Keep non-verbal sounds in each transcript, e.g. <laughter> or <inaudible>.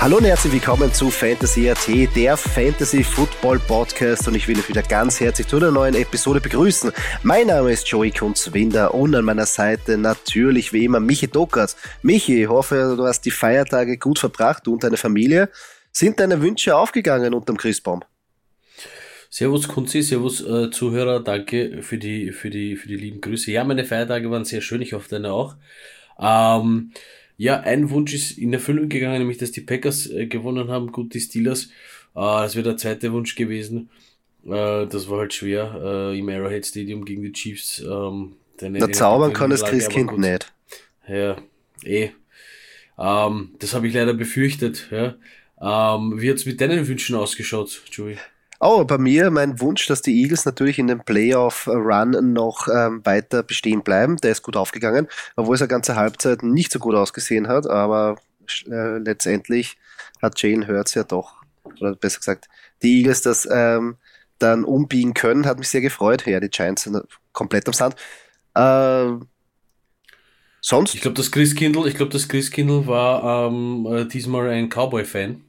Hallo und herzlich willkommen zu Fantasy AT, der Fantasy Football Podcast und ich will euch wieder ganz herzlich zu einer neuen Episode begrüßen. Mein Name ist Joey Kunzwinder und an meiner Seite natürlich wie immer Michi Dockers. Michi, ich hoffe, du hast die Feiertage gut verbracht, du und deine Familie. Sind deine Wünsche aufgegangen unterm Christbaum? Servus Kunzi, Servus äh, Zuhörer, danke für die, für, die, für die lieben Grüße. Ja, meine Feiertage waren sehr schön, ich hoffe deine auch. Ähm, ja, ein Wunsch ist in Erfüllung gegangen, nämlich dass die Packers äh, gewonnen haben, gut die Steelers. Äh, das wäre der zweite Wunsch gewesen. Äh, das war halt schwer äh, im Arrowhead Stadium gegen die Chiefs. Ähm, Na, zaubern kann das Christkind nicht. Ja, eh. Ähm, das habe ich leider befürchtet. Ja. Ähm, wie hat's mit deinen Wünschen ausgeschaut, Joey? Oh, bei mir mein Wunsch, dass die Eagles natürlich in dem Playoff-Run noch ähm, weiter bestehen bleiben. Der ist gut aufgegangen, obwohl es eine ganze Halbzeit nicht so gut ausgesehen hat, aber äh, letztendlich hat Jane Hurts ja doch, oder besser gesagt, die Eagles das ähm, dann umbiegen können, hat mich sehr gefreut. Ja, die Giants sind komplett am Sand. Äh, sonst? Ich glaube, das Chris Kindle, ich glaube, das Chris Kindle war ähm, äh, diesmal ein Cowboy-Fan.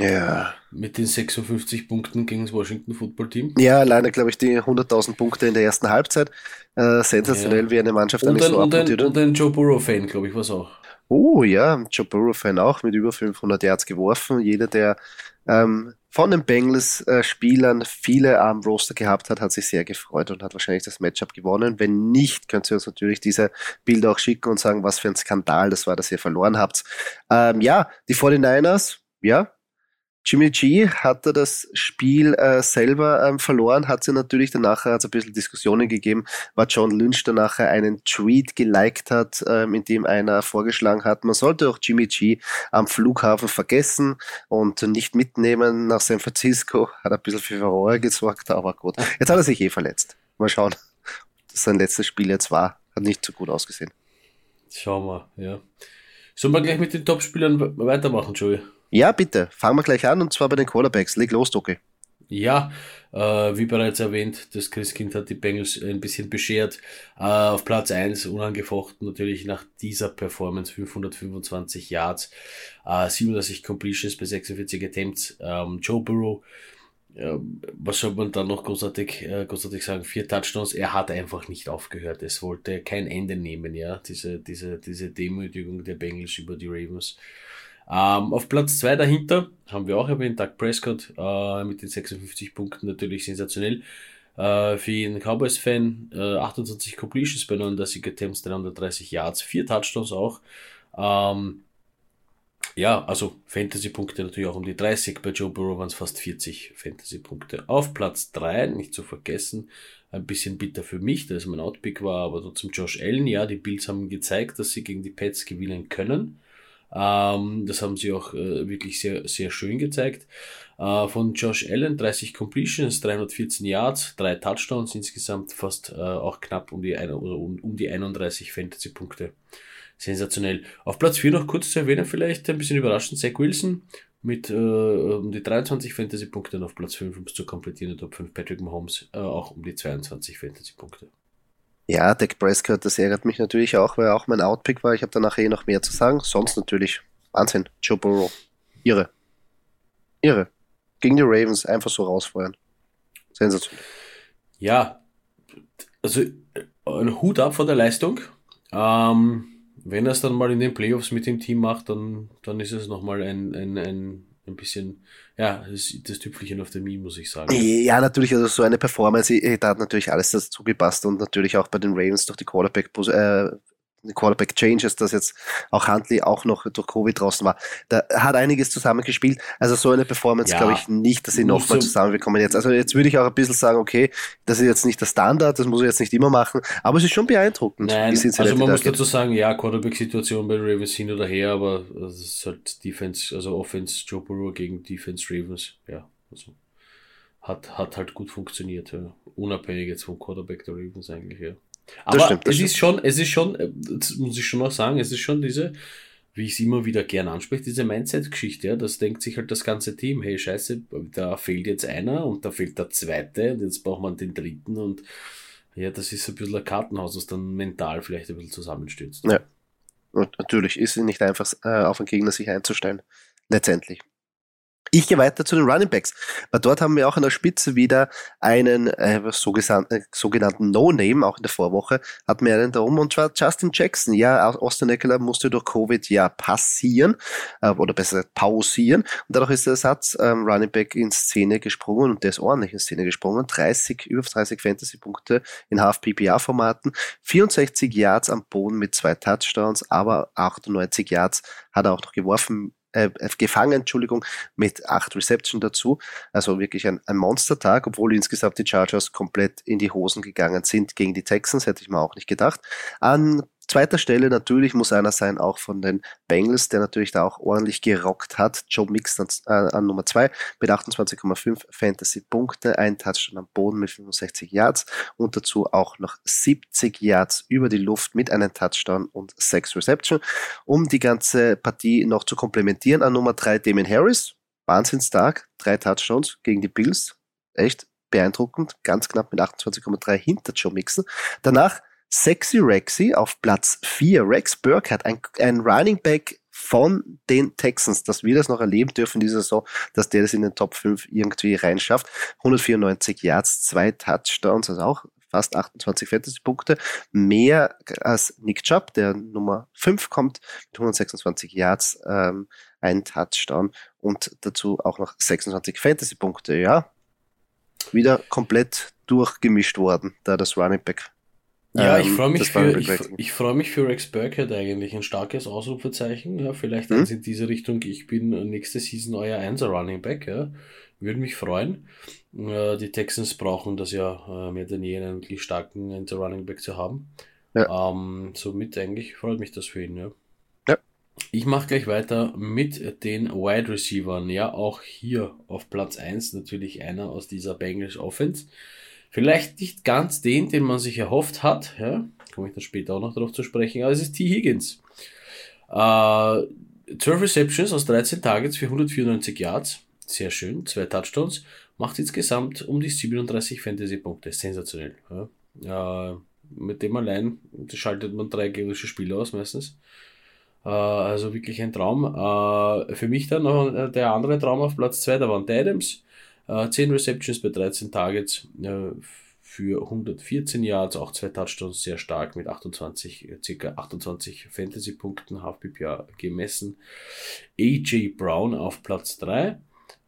Ja. Mit den 56 Punkten gegen das Washington Football Team. Ja, alleine, glaube ich, die 100.000 Punkte in der ersten Halbzeit. Äh, sensationell, ja. wie eine Mannschaft und ein, so und ein, und ein Joe Burrow-Fan, glaube ich, war es auch. Oh ja, Joe Burrow-Fan auch mit über 500 Yards geworfen. Jeder, der ähm, von den Bengals-Spielern äh, viele am Roster gehabt hat, hat sich sehr gefreut und hat wahrscheinlich das Matchup gewonnen. Wenn nicht, könnt ihr uns natürlich diese Bilder auch schicken und sagen, was für ein Skandal das war, dass ihr verloren habt. Ähm, ja, die 49ers, ja, Jimmy G hatte das Spiel äh, selber ähm, verloren, hat sie natürlich danach hat ein bisschen Diskussionen gegeben, war John Lynch danach einen Tweet geliked hat, ähm, in dem einer vorgeschlagen hat, man sollte auch Jimmy G am Flughafen vergessen und nicht mitnehmen nach San Francisco. Hat ein bisschen für Furore gesorgt, aber gut. Jetzt hat er sich eh verletzt. Mal schauen, dass sein letztes Spiel jetzt war. Hat nicht so gut ausgesehen. Schauen wir, ja. Sollen wir gleich mit den Topspielern weitermachen, Joey? Ja, bitte. Fangen wir gleich an und zwar bei den Quarterbacks. Leg los, Doki. Ja, äh, wie bereits erwähnt, das Christkind hat die Bengals ein bisschen beschert. Äh, auf Platz 1 unangefochten natürlich nach dieser Performance 525 Yards, äh, 37 Completions bei 46 Attempts. Ähm, Joe Burrow, äh, was soll man da noch großartig, äh, großartig sagen? Vier Touchdowns. Er hat einfach nicht aufgehört. Es wollte kein Ende nehmen, ja. Diese, diese, diese Demütigung der Bengals über die Ravens. Ähm, auf Platz 2 dahinter haben wir auch erwähnt, Doug Prescott äh, mit den 56 Punkten natürlich sensationell. Äh, für jeden Cowboys-Fan äh, 28 Completions bei 39 Attempts, 330 Yards, 4 Touchdowns auch. Ähm, ja, also Fantasy-Punkte natürlich auch um die 30. Bei Joe Burrow waren es fast 40 Fantasy-Punkte. Auf Platz 3, nicht zu vergessen, ein bisschen bitter für mich, dass mein Outpick war, aber trotzdem Josh Allen. Ja, die Bills haben gezeigt, dass sie gegen die Pets gewinnen können. Ähm, das haben sie auch äh, wirklich sehr, sehr schön gezeigt. Äh, von Josh Allen 30 Completions, 314 Yards, 3 Touchdowns, insgesamt fast äh, auch knapp um die, ein, oder um, um die 31 Fantasy-Punkte. Sensationell. Auf Platz 4 noch kurz zu erwähnen, vielleicht ein bisschen überraschend, Zach Wilson mit äh, um die 23 Fantasy-Punkte und auf Platz 5, um es zu komplettieren, der Top 5 Patrick Mahomes äh, auch um die 22 Fantasy-Punkte. Ja, Dak Prescott, das ärgert mich natürlich auch, weil er auch mein Outpick war. Ich habe danach eh noch mehr zu sagen. Sonst natürlich Wahnsinn. Joe Burrow. Irre. Irre. Gegen die Ravens einfach so rausfeuern. Sensationell. Ja, also ein Hut ab von der Leistung. Ähm, wenn er es dann mal in den Playoffs mit dem Team macht, dann, dann ist es nochmal ein, ein, ein ein bisschen, ja, das, das Tüpfelchen auf der Mie, muss ich sagen. Ja, natürlich, also so eine Performance, da hat natürlich alles dazu gepasst und natürlich auch bei den Ravens durch die Quarterback, äh, Quarterback Changes, dass jetzt auch Huntley auch noch durch Covid draußen war. Da hat einiges zusammengespielt. Also so eine Performance ja, glaube ich nicht, dass sie nochmal so zusammenbekommen jetzt. Also jetzt würde ich auch ein bisschen sagen, okay, das ist jetzt nicht der Standard, das muss ich jetzt nicht immer machen, aber es ist schon beeindruckend. Nein, also man muss dazu sagen, ja, Quarterback-Situation bei Ravens hin oder her, aber es ist halt Defense, also Offense Joe Burrow gegen Defense Ravens, ja, also hat, hat halt gut funktioniert, ja. unabhängig jetzt vom Quarterback der Ravens eigentlich, ja. Aber das stimmt, das es stimmt. ist schon, es ist schon, äh, das muss ich schon auch sagen, es ist schon diese, wie ich es immer wieder gern anspreche, diese Mindset-Geschichte, ja, das denkt sich halt das ganze Team, hey, scheiße, da fehlt jetzt einer und da fehlt der zweite und jetzt braucht man den dritten und ja, das ist ein bisschen ein Kartenhaus, das dann mental vielleicht ein bisschen zusammenstürzt. Ja, und natürlich ist es nicht einfach, äh, auf einen Gegner sich einzustellen. letztendlich. Ich gehe weiter zu den Running Backs, weil dort haben wir auch an der Spitze wieder einen äh, sogenannten, sogenannten No-Name, auch in der Vorwoche, hatten wir einen da oben, und zwar Justin Jackson. Ja, Austin Eckler musste durch Covid ja passieren, äh, oder besser gesagt pausieren, und dadurch ist der Ersatz ähm, Running Back in Szene gesprungen, und der ist ordentlich in Szene gesprungen, 30, über 30 Fantasy-Punkte in Half-PPA-Formaten, 64 Yards am Boden mit zwei Touchdowns, aber 98 Yards hat er auch noch geworfen, äh, gefangen, Entschuldigung, mit acht Reception dazu. Also wirklich ein, ein Monstertag, obwohl insgesamt die Chargers komplett in die Hosen gegangen sind gegen die Texans, hätte ich mir auch nicht gedacht. An Zweiter Stelle natürlich muss einer sein, auch von den Bengals, der natürlich da auch ordentlich gerockt hat. Joe Mixon äh, an Nummer zwei mit 28,5 Fantasy-Punkte, ein Touchdown am Boden mit 65 Yards und dazu auch noch 70 Yards über die Luft mit einem Touchdown und sechs Reception. Um die ganze Partie noch zu komplementieren, an Nummer drei Damien Harris, Wahnsinnstag, drei Touchdowns gegen die Bills, echt beeindruckend, ganz knapp mit 28,3 hinter Joe Mixon. Danach Sexy Rexy auf Platz 4. Rex Burkhardt, ein, ein Running Back von den Texans, dass wir das noch erleben dürfen diese Saison, dass der das in den Top 5 irgendwie reinschafft. 194 Yards, zwei Touchdowns, also auch fast 28 Fantasy-Punkte, mehr als Nick Chubb, der Nummer 5 kommt, mit 126 Yards, ähm, ein Touchdown und dazu auch noch 26 Fantasy-Punkte, ja. Wieder komplett durchgemischt worden, da das Running Back ja, ich ähm, freue mich, für, ich, ich freu mich für Rex Burkhead eigentlich. Ein starkes Ausrufezeichen. Ja, vielleicht hm? in diese Richtung. Ich bin nächste Season euer Einser Running Back. Ja. Würde mich freuen. Äh, die Texans brauchen das ja äh, mehr denn je, einen wirklich starken Einser Running Back zu haben. Ja. Ähm, somit eigentlich freut mich das für ihn. Ja. ja. Ich mache gleich weiter mit den Wide Receivers. Ja, auch hier auf Platz 1 natürlich einer aus dieser Bengals Offense. Vielleicht nicht ganz den, den man sich erhofft hat, ja, komme ich dann später auch noch darauf zu sprechen, aber es ist T. Higgins. Äh, 12 Receptions aus 13 Targets für 194 Yards, sehr schön, zwei Touchdowns, macht insgesamt um die 37 Fantasy-Punkte, sensationell. Ja. Äh, mit dem allein schaltet man drei gegnerische Spiele aus meistens. Äh, also wirklich ein Traum. Äh, für mich dann noch der andere Traum auf Platz 2, da waren Adams. Äh, 10 Receptions bei 13 Targets äh, für 114 Yards, auch zwei Touchdowns, sehr stark mit 28, circa 28 Fantasy-Punkten, Half-PPA gemessen. AJ Brown auf Platz 3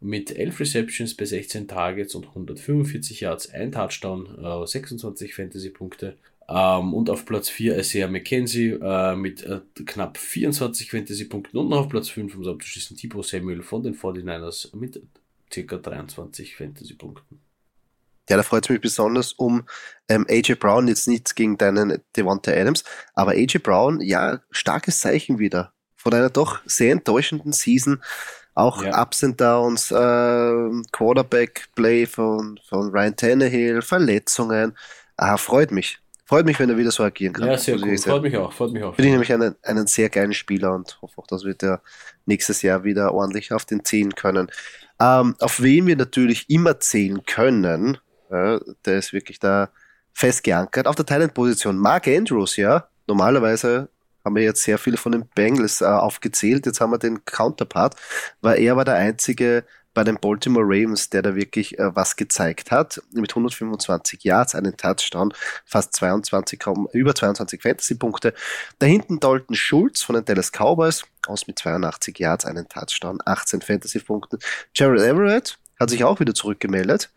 mit 11 Receptions bei 16 Targets und 145 Yards, ein Touchdown, äh, 26 Fantasy-Punkte. Ähm, und auf Platz 4 Isaiah McKenzie äh, mit äh, knapp 24 Fantasy-Punkten und noch auf Platz 5, um es abzuschließen, Tipo Samuel von den 49ers mit circa 23 Fantasy-Punkten. Ja, da freut es mich besonders um ähm, AJ Brown, jetzt nichts gegen deinen Devonta Adams, aber AJ Brown, ja, starkes Zeichen wieder. Von einer doch sehr enttäuschenden Season. Auch ja. Ups and Downs, äh, Quarterback-Play von, von Ryan Tannehill, Verletzungen. Ah, freut mich. Freut mich, wenn er wieder so agieren kann. Ja, sehr also cool. Freut mich auch. Freut mich auch. Bin ich nämlich einen, einen sehr geilen Spieler und hoffe auch, dass wir der nächstes Jahr wieder ordentlich auf den ziehen können. Ähm, auf wen wir natürlich immer zählen können, äh, der ist wirklich da fest geankert. Auf der Talent-Position Mark Andrews, ja. Normalerweise haben wir jetzt sehr viele von den Bengals äh, aufgezählt. Jetzt haben wir den Counterpart, weil er war der einzige bei den Baltimore Ravens, der da wirklich äh, was gezeigt hat. Mit 125 Yards, einen Touchdown, fast 22, über 22 Fantasy-Punkte. Da hinten Dalton Schulz von den Dallas Cowboys, aus mit 82 Yards, einen Touchdown, 18 Fantasy-Punkten. Jared Everett hat sich auch wieder zurückgemeldet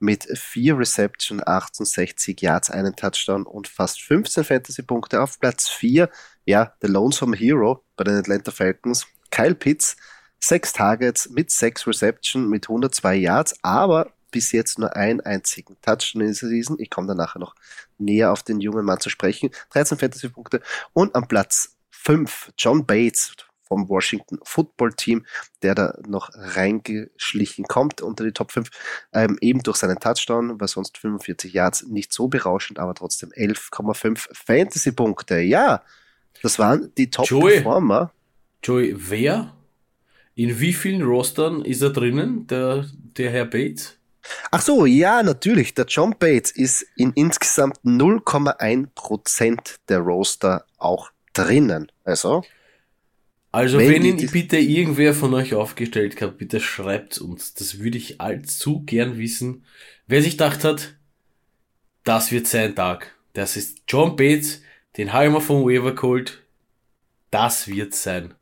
mit vier Reception, 68 Yards, einen Touchdown und fast 15 Fantasy-Punkte auf Platz 4. Ja, der Lonesome Hero bei den Atlanta Falcons, Kyle Pitts, Sechs Targets mit sechs Reception mit 102 Yards, aber bis jetzt nur einen einzigen Touchdown in dieser Season. Ich komme dann nachher noch näher auf den jungen Mann zu sprechen. 13 Fantasy-Punkte und am Platz 5 John Bates vom Washington Football Team, der da noch reingeschlichen kommt unter die Top 5, ähm, eben durch seinen Touchdown, weil sonst 45 Yards nicht so berauschend, aber trotzdem 11,5 Fantasy-Punkte. Ja, das waren die Top-Performer. Joey, wer in wie vielen Rostern ist er drinnen, der, der Herr Bates? Ach so, ja, natürlich. Der John Bates ist in insgesamt 0,1% der Roster auch drinnen. Also. Also wenn, wenn ihn bitte irgendwer von euch aufgestellt hat, bitte schreibt uns. Das würde ich allzu gern wissen. Wer sich gedacht hat, das wird sein Tag. Das ist John Bates, den mal vom Weaver geholt. Das wird sein.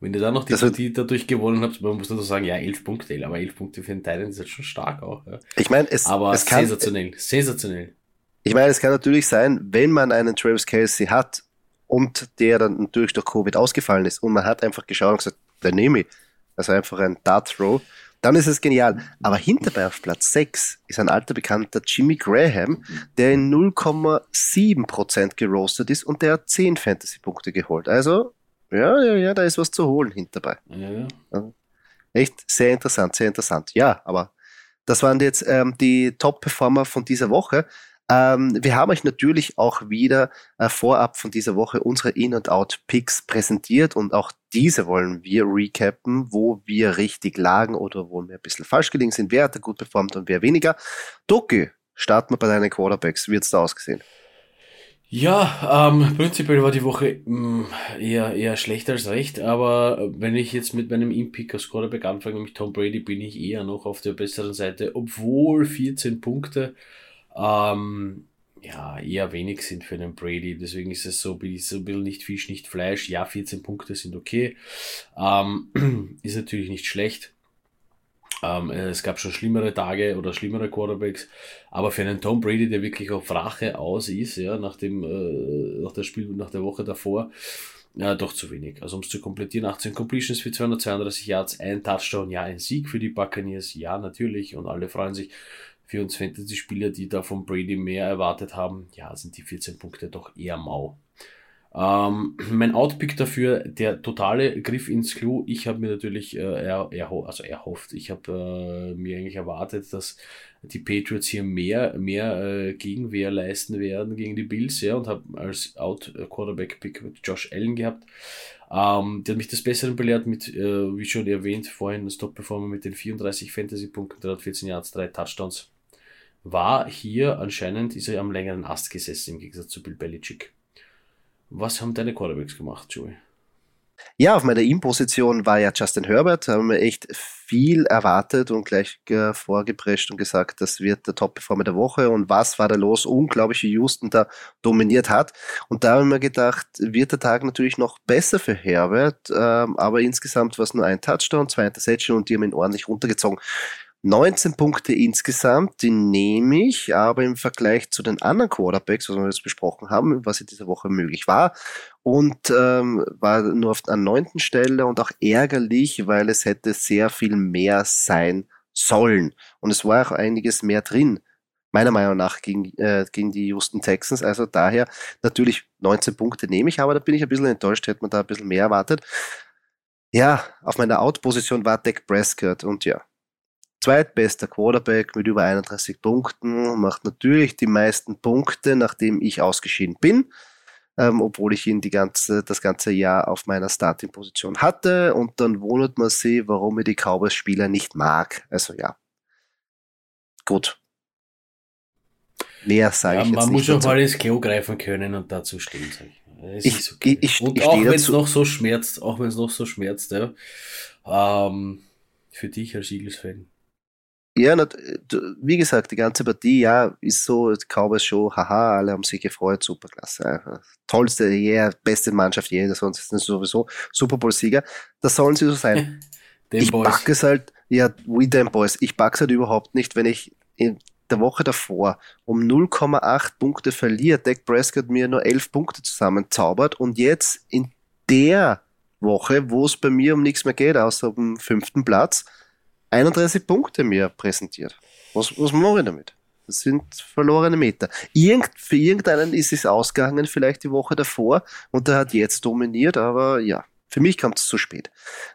Wenn ihr dann noch die Partie dadurch gewonnen habt, man muss nur sagen, ja, elf Punkte, aber elf Punkte für den Titan ist jetzt schon stark auch. Ja. Ich meine, es, aber es kann, sensationell, sensationell. Ich meine, es kann natürlich sein, wenn man einen Travis Kelsey hat und der dann natürlich durch Covid ausgefallen ist und man hat einfach geschaut und gesagt, der nehme ich. Also einfach ein Dart Throw. Dann ist es genial. Aber hinterbei auf Platz 6 ist ein alter Bekannter Jimmy Graham, der in 0,7% gerostet ist und der hat 10 Fantasy-Punkte geholt. Also, ja, ja, ja, da ist was zu holen hinterbei. Ja, ja. Echt sehr interessant, sehr interessant. Ja, aber das waren jetzt ähm, die Top-Performer von dieser Woche. Ähm, wir haben euch natürlich auch wieder äh, vorab von dieser Woche unsere In- und Out-Picks präsentiert und auch diese wollen wir recappen, wo wir richtig lagen oder wo wir ein bisschen falsch gelegen sind, wer hat gut performt und wer weniger. Doki, starten wir bei deinen Quarterbacks. Wie hat es da ausgesehen? Ja, ähm, prinzipiell war die Woche mh, mm, eher, eher schlecht als recht, aber wenn ich jetzt mit meinem In-Pick aus Quarterback anfange, nämlich Tom Brady, bin ich eher noch auf der besseren Seite, obwohl 14 Punkte ähm, ja, eher wenig sind für einen Brady. Deswegen ist es so, so ein bisschen nicht Fisch, nicht Fleisch. Ja, 14 Punkte sind okay. Ähm, <clears throat> ist natürlich nicht schlecht. Ähm, es gab schon schlimmere Tage oder schlimmere Quarterbacks, aber für einen Tom Brady, der wirklich auf Rache aus ist, ja, nach dem, äh, nach der Spiel, nach der Woche davor, ja, doch zu wenig. Also um es zu komplettieren, 18 Completions für 232 Yards, ein Touchdown, ja, ein Sieg für die Buccaneers, ja, natürlich, und alle freuen sich für uns Fantasy-Spieler, die da von Brady mehr erwartet haben, ja, sind die 14 Punkte doch eher mau. Ähm, mein Outpick dafür, der totale Griff ins Klo. Ich habe mir natürlich äh, er, er, also erhofft, ich habe äh, mir eigentlich erwartet, dass die Patriots hier mehr, mehr äh, Gegenwehr leisten werden gegen die Bills, ja, und habe als Out-Quarterback-Pick Josh Allen gehabt. Ähm, der hat mich das Bessere belehrt mit, äh, wie schon erwähnt, vorhin das Top-Performer mit den 34 Fantasy-Punkten, 314 Yards, 3 Touchdowns war hier anscheinend, ist er am längeren Ast gesessen im Gegensatz zu Bill Belichick. Was haben deine Quarterbacks gemacht, Joey? Ja, auf meiner In-Position war ja Justin Herbert, haben wir echt viel erwartet und gleich äh, vorgeprescht und gesagt, das wird der Top-Performer der Woche und was war da los? Unglaublich, wie Houston da dominiert hat. Und da haben wir gedacht, wird der Tag natürlich noch besser für Herbert, ähm, aber insgesamt war es nur ein Touchdown, zwei Interception und die haben ihn ordentlich runtergezogen. 19 Punkte insgesamt, die nehme ich, aber im Vergleich zu den anderen Quarterbacks, was wir jetzt besprochen haben, was in dieser Woche möglich war, und ähm, war nur auf der neunten Stelle und auch ärgerlich, weil es hätte sehr viel mehr sein sollen. Und es war auch einiges mehr drin, meiner Meinung nach, gegen, äh, gegen die Houston Texans. Also daher natürlich 19 Punkte nehme ich, aber da bin ich ein bisschen enttäuscht, hätte man da ein bisschen mehr erwartet. Ja, auf meiner Out-Position war Dak Prescott und ja, zweitbester Quarterback mit über 31 Punkten, macht natürlich die meisten Punkte, nachdem ich ausgeschieden bin, ähm, obwohl ich ihn die ganze, das ganze Jahr auf meiner Starting-Position hatte. Und dann wundert man sich, warum er die Cowboys-Spieler nicht mag. Also ja, gut. Mehr sage ja, ich jetzt Man muss auch mal ins Klo greifen können und dazu stehen, sage ich. Es ich, okay. ich, ich, und ich auch wenn es noch so schmerzt, auch wenn es noch so schmerzt, ja, ähm, für dich als Eagles-Fan ja, wie gesagt, die ganze Partie, ja, ist so, Cowboys Show, haha, alle haben sich gefreut, super klasse. Tollste, yeah, beste Mannschaft je, sonst ist es sowieso Super Bowl-Sieger. Das sollen sie so sein. <laughs> ich Boys. packe es halt, ja, we them boys, ich packe es halt überhaupt nicht, wenn ich in der Woche davor um 0,8 Punkte verliert, Dak Prescott mir nur 11 Punkte zusammenzaubert und jetzt in der Woche, wo es bei mir um nichts mehr geht, außer um fünften Platz, 31 Punkte mir präsentiert. Was, was mache ich damit? Das sind verlorene Meter. Irgend, für irgendeinen ist es ausgegangen, vielleicht die Woche davor, und der hat jetzt dominiert, aber ja, für mich kommt es zu spät.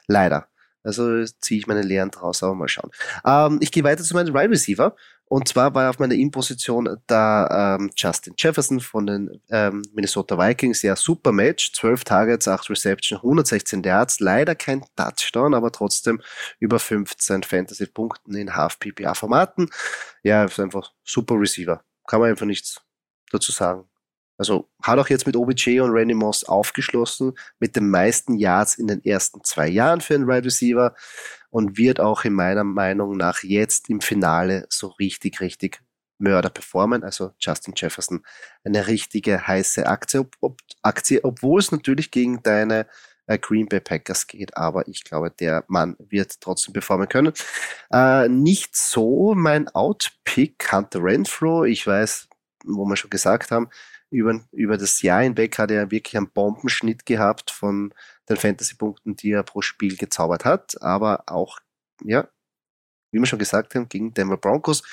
Leider. Also ziehe ich meine Lehren draus, aber mal schauen. Ähm, ich gehe weiter zu meinem Wide Receiver. Und zwar war auf meiner In-Position da ähm, Justin Jefferson von den ähm, Minnesota Vikings. Ja, super Match. 12 Targets, 8 Reception, 116 Yards. Leider kein Touchdown, aber trotzdem über 15 Fantasy-Punkten in Half-PPA-Formaten. Ja, ist einfach super Receiver. Kann man einfach nichts dazu sagen. Also hat auch jetzt mit OBJ und Randy Moss aufgeschlossen mit den meisten Yards in den ersten zwei Jahren für einen Wide Receiver und wird auch in meiner Meinung nach jetzt im Finale so richtig, richtig Mörder performen. Also Justin Jefferson eine richtige heiße Aktie, ob, ob, Aktie obwohl es natürlich gegen deine äh, Green Bay Packers geht, aber ich glaube, der Mann wird trotzdem performen können. Äh, nicht so mein Outpick Hunter Renfro. Ich weiß, wo wir schon gesagt haben, über, über das Jahr hinweg hat er wirklich einen Bombenschnitt gehabt von den Fantasy-Punkten, die er pro Spiel gezaubert hat. Aber auch, ja, wie wir schon gesagt haben, gegen Denver Broncos.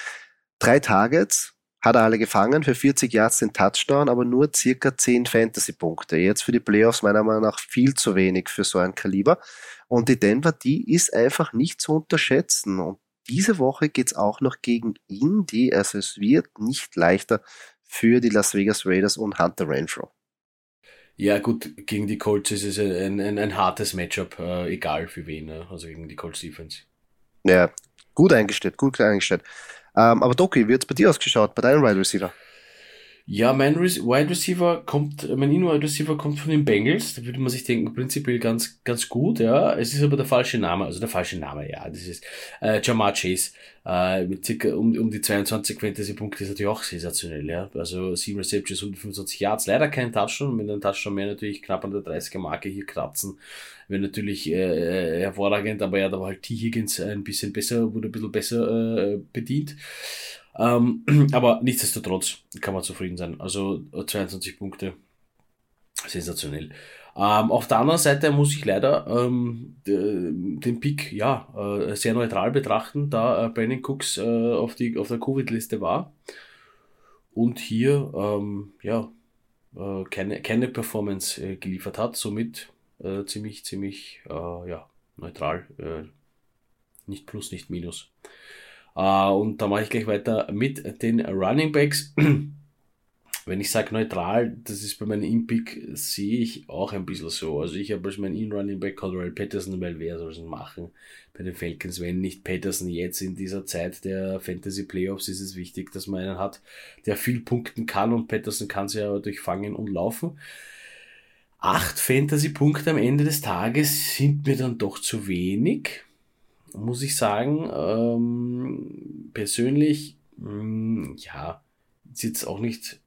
Drei Targets, hat er alle gefangen, für 40 Yards den Touchdown, aber nur circa 10 Fantasy-Punkte. Jetzt für die Playoffs meiner Meinung nach viel zu wenig für so ein Kaliber. Und die Denver, die ist einfach nicht zu unterschätzen. Und diese Woche geht's auch noch gegen Indy, also es wird nicht leichter für die Las Vegas Raiders und Hunter Renfro. Ja, gut, gegen die Colts ist es ein, ein, ein hartes Matchup, äh, egal für wen, ne? also gegen die Colts Defense. Ja, gut eingestellt, gut eingestellt. Ähm, aber Doki, wie hat es bei dir ausgeschaut, bei deinem Wide Receiver? Ja, mein Wide Receiver kommt, mein In-Wide Receiver kommt von den Bengals. Da würde man sich denken, prinzipiell ganz, ganz gut, ja. Es ist aber der falsche Name, also der falsche Name, ja. Das ist äh, Jamar Chase. Äh, mit circa um, um die 22 Fantasy-Punkte ist natürlich auch sensationell, ja. Also 7 Receptions, 125 Yards. Leider kein Touchdown, mit einem Touchdown mehr natürlich knapp an der 30er-Marke hier kratzen. Wäre natürlich äh, hervorragend, aber ja, da war halt T. Higgins ein bisschen besser, wurde ein bisschen besser äh, bedient. Ähm, <clears throat> aber nichtsdestotrotz kann man zufrieden sein. Also 22 Punkte. Sensationell. Ähm, auf der anderen Seite muss ich leider ähm, den Pick ja äh, sehr neutral betrachten, da äh, Brandon Cooks äh, auf, die, auf der Covid-Liste war und hier ähm, ja äh, keine, keine Performance äh, geliefert hat, somit äh, ziemlich, ziemlich ja, neutral. nicht plus, nicht minus. Uh, und da mache ich gleich weiter mit den Running Backs. <clears throat> Wenn ich sage neutral, das ist bei meinem In-Pick, sehe ich auch ein bisschen so. Also ich habe als mein In-Running Back Caldwell Patterson, weil wer soll es machen bei den Falcons, wenn nicht Patterson jetzt in dieser Zeit der Fantasy Playoffs ist es wichtig, dass man einen hat, der viel punkten kann und Patterson kann sie ja durchfangen und laufen. Acht Fantasy-Punkte am Ende des Tages sind mir dann doch zu wenig muss ich sagen, ähm, persönlich, mh, hm, ja, ist jetzt auch nicht,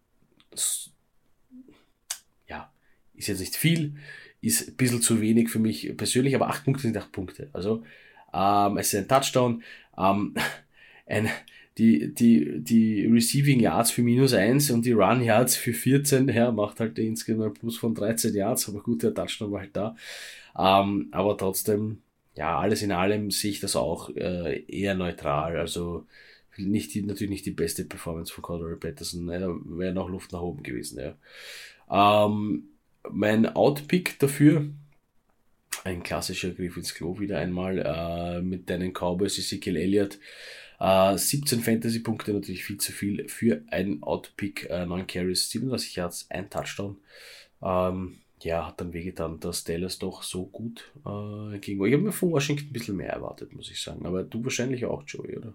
ja, ist jetzt nicht viel, ist ein bisschen zu wenig für mich persönlich, aber acht Punkte sind acht Punkte. Also, ähm, es ist ein Touchdown, ähm, <laughs> ein, die, die, die Receiving Yards für minus eins und die Run Yards für 14, ja, macht halt insgesamt plus von 13 Yards, aber gut, der Touchdown war halt da. Ähm, aber trotzdem, ja, alles in allem sehe ich das auch äh, eher neutral. Also nicht die, natürlich nicht die beste Performance von Cordero Patterson. Da wäre noch Luft nach oben gewesen. Ja. Ähm, mein Outpick dafür, ein klassischer Griff ins Klo wieder einmal, äh, mit deinen Cowboys Ezekiel Elliott. Äh, 17 Fantasy-Punkte, natürlich viel zu viel für ein Outpick, äh, 9 Carries, 37 Yards, ein Touchdown. Ähm, ja, hat dann wehgetan, dass Dallas doch so gut äh, ging. Ich habe mir von Washington ein bisschen mehr erwartet, muss ich sagen. Aber du wahrscheinlich auch, Joey, oder?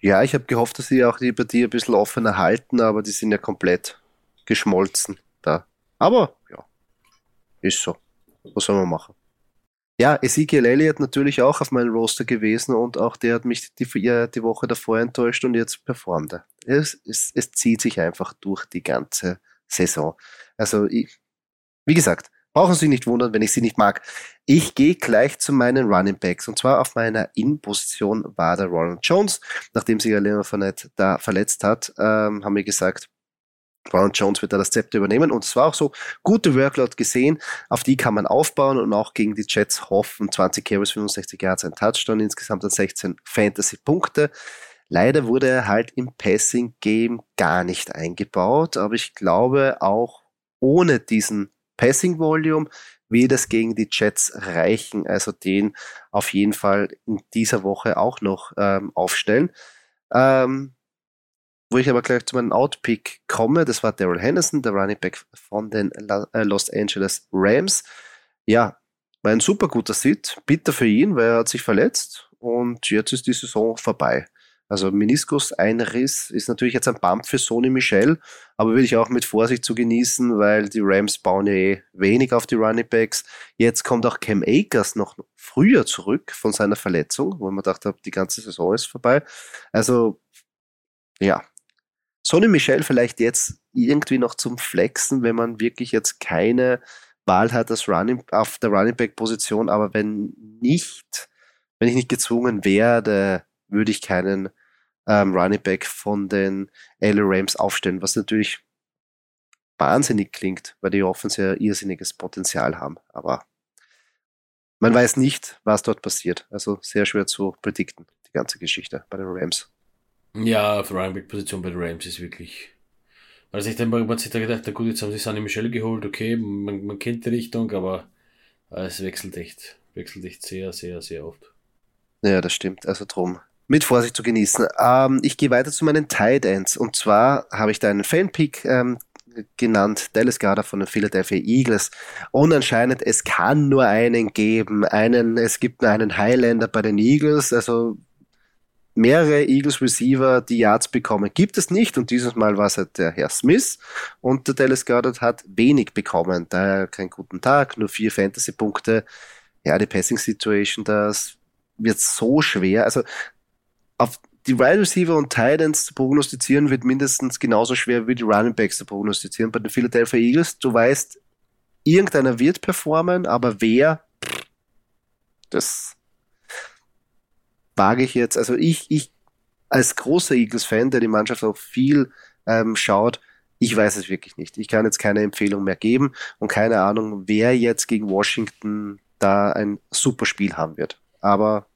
Ja, ich habe gehofft, dass sie auch die Partie ein bisschen offener halten, aber die sind ja komplett geschmolzen da. Aber ja, ist so. Was soll man machen? Ja, Ezekiel Elliott natürlich auch auf meinem Roster gewesen und auch der hat mich die, die Woche davor enttäuscht und jetzt performt er. Es, es, es zieht sich einfach durch die ganze Saison. Also ich, wie gesagt, brauchen Sie nicht wundern, wenn ich sie nicht mag. Ich gehe gleich zu meinen Running Backs. Und zwar auf meiner In-Position war der Ronald Jones. Nachdem sich Leonard Fournette da verletzt hat, ähm, haben wir gesagt, Ronald Jones wird da das Zepter übernehmen. Und es war auch so, gute Workload gesehen, auf die kann man aufbauen und auch gegen die Jets hoffen. 20 Carries, 65 Yards, ein Touchdown, insgesamt 16 Fantasy-Punkte. Leider wurde er halt im Passing-Game gar nicht eingebaut, aber ich glaube auch ohne diesen Passing Volume wird es gegen die Jets reichen. Also den auf jeden Fall in dieser Woche auch noch ähm, aufstellen. Ähm, wo ich aber gleich zu meinem Outpick komme, das war Daryl Henderson, der Running Back von den äh, Los Angeles Rams. Ja, war ein super guter Sit, bitter für ihn, weil er hat sich verletzt und jetzt ist die Saison vorbei. Also Meniskus, ein Riss ist natürlich jetzt ein Bump für Sony Michel, aber würde ich auch mit Vorsicht zu genießen, weil die Rams bauen ja eh wenig auf die Running Backs. Jetzt kommt auch Cam Akers noch früher zurück von seiner Verletzung, wo man dachte, die ganze Saison ist vorbei. Also ja, Sonny Michel vielleicht jetzt irgendwie noch zum Flexen, wenn man wirklich jetzt keine Wahl hat als Running, auf der Running Back Position, aber wenn nicht, wenn ich nicht gezwungen werde, würde ich keinen ähm, Running Back von den LA Rams aufstellen, was natürlich wahnsinnig klingt, weil die Offense ja irrsinniges Potenzial haben, aber man weiß nicht, was dort passiert. Also sehr schwer zu predikten, die ganze Geschichte bei den Rams. Ja, auf Running Back Position bei den Rams ist wirklich also ich denke, man sich da gedacht, gut, jetzt haben sie Sunny Michel geholt, okay, man, man kennt die Richtung, aber es wechselt echt, wechselt echt sehr, sehr, sehr oft. Ja, das stimmt. Also drum. Mit Vorsicht zu genießen. Ähm, ich gehe weiter zu meinen Tight Ends. Und zwar habe ich da einen Fanpick ähm, genannt, Dallas Garda von den Philadelphia Eagles. Und anscheinend, es kann nur einen geben. Einen, es gibt nur einen Highlander bei den Eagles. Also mehrere Eagles Receiver, die Yards bekommen, gibt es nicht. Und dieses Mal war es halt der Herr Smith. Und der Dallas Goddard hat wenig bekommen. Daher keinen guten Tag, nur vier Fantasy-Punkte. Ja, die Passing-Situation, das wird so schwer. Also auf die Wide Receiver und Titans zu prognostizieren wird mindestens genauso schwer wie die Running Backs zu prognostizieren. Bei den Philadelphia Eagles, du weißt, irgendeiner wird performen, aber wer, das wage ich jetzt, also ich, ich als großer Eagles-Fan, der die Mannschaft auch viel ähm, schaut, ich weiß es wirklich nicht. Ich kann jetzt keine Empfehlung mehr geben und keine Ahnung, wer jetzt gegen Washington da ein super Spiel haben wird. Aber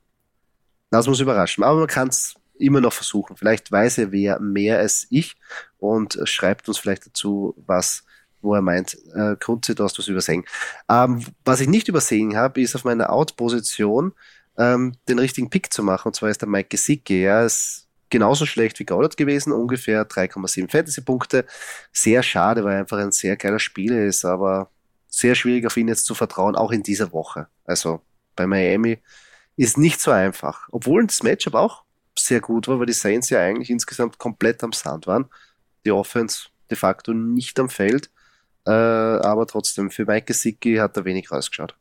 das muss überraschen. Aber man kann es immer noch versuchen. Vielleicht weiß er wer mehr als ich und schreibt uns vielleicht dazu, was, wo er meint, äh, Kunze, du hast was übersehen. Ähm, was ich nicht übersehen habe, ist auf meiner Out-Position ähm, den richtigen Pick zu machen. Und zwar ist der Mike Gesicki. Er ist genauso schlecht wie Goddard gewesen, ungefähr 3,7 Fantasy-Punkte. Sehr schade, weil er einfach ein sehr geiler Spieler ist, aber sehr schwierig auf ihn jetzt zu vertrauen, auch in dieser Woche. Also bei Miami ist nicht so einfach. Obwohl das Matchup auch sehr gut war, weil die Saints ja eigentlich insgesamt komplett am Sand waren. Die Offense de facto nicht am Feld. Äh, aber trotzdem, für Mike Gesicki hat er wenig rausgeschaut.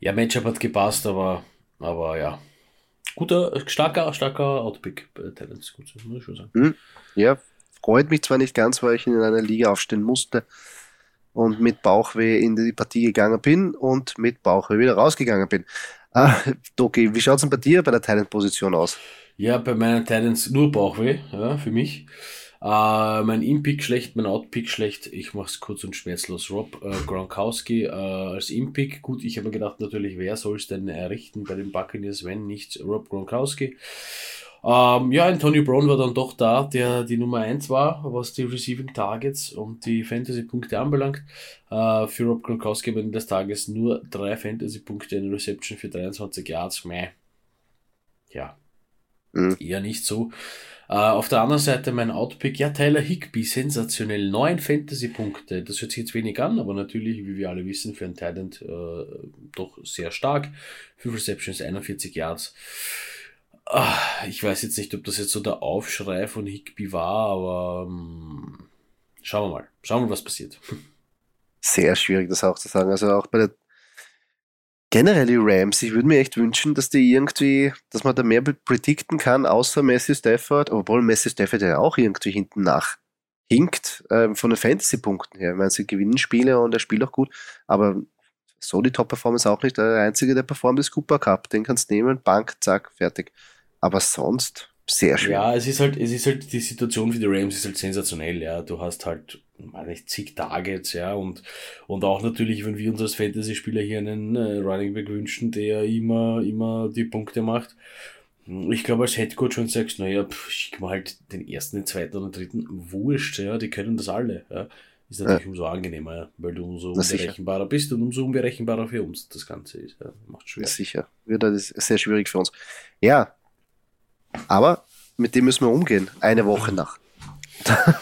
Ja, Matchup hat gepasst, aber, aber ja. Guter, starker, starker Outpick bei Talents, gut, muss ich schon sagen. Hm. Ja, freut mich zwar nicht ganz, weil ich in einer Liga aufstehen musste und mit Bauchweh in die Partie gegangen bin und mit Bauchweh wieder rausgegangen bin. Ah, Doki, wie schaut es denn bei dir bei der Talent-Position aus? Ja, bei meinen Talents nur Bauchweh, ja, für mich. Uh, mein In-Pick schlecht, mein Out-Pick schlecht. Ich mache es kurz und schmerzlos. Rob äh, Gronkowski äh, als In-Pick. Gut, ich habe mir gedacht, natürlich, wer soll es denn errichten bei den Buccaneers, wenn nicht Rob Gronkowski. Ähm, ja, Antonio Brown war dann doch da, der die Nummer 1 war, was die Receiving Targets und die Fantasy-Punkte anbelangt. Äh, für Rob Gronkowski am Ende des Tages nur drei Fantasy-Punkte in Reception für 23 Yards. Meh. Ja, mhm. eher nicht so. Uh, auf der anderen Seite mein Outpick, ja, Tyler Higby, sensationell. Neun Fantasy-Punkte. Das hört sich jetzt wenig an, aber natürlich, wie wir alle wissen, für ein Talent uh, doch sehr stark. 5 Receptions, 41 Yards. Uh, ich weiß jetzt nicht, ob das jetzt so der Aufschrei von Higby war, aber um, schauen wir mal. Schauen wir mal, was passiert. <laughs> Sehr schwierig, das auch zu sagen. Also auch bei der generell die Rams, ich würde mir echt wünschen, dass die irgendwie, dass man da mehr predikten kann, außer Messi Stafford, obwohl Messi Stafford ja auch irgendwie hinten nach hinkt, äh, von den Fantasy-Punkten her. Ich meine, sie gewinnen Spiele und er spielt auch gut, aber so die Top-Performance auch nicht. Der einzige, der performt ist Cooper Cup, den kannst du nehmen, Bank, zack, fertig. Aber sonst sehr schwer. Ja, es ist halt, es ist halt, die Situation für die Rams ist halt sensationell, ja. Du hast halt, meine ich, zig Targets, ja, und, und auch natürlich, wenn wir uns als Fantasy-Spieler hier einen äh, Running Back wünschen, der immer, immer die Punkte macht. Ich glaube, als Headcoach schon sagst, naja, pff, schick mal halt den ersten, den zweiten oder dritten, wurscht, ja, die können das alle, ja. Ist natürlich ja. umso angenehmer, ja, weil du umso Na, unberechenbarer sicher. bist und umso unberechenbarer für uns das Ganze ist. Ja. Macht schwer. Sicher. Wird das sehr schwierig für uns. Ja, aber mit dem müssen wir umgehen, eine Woche nach.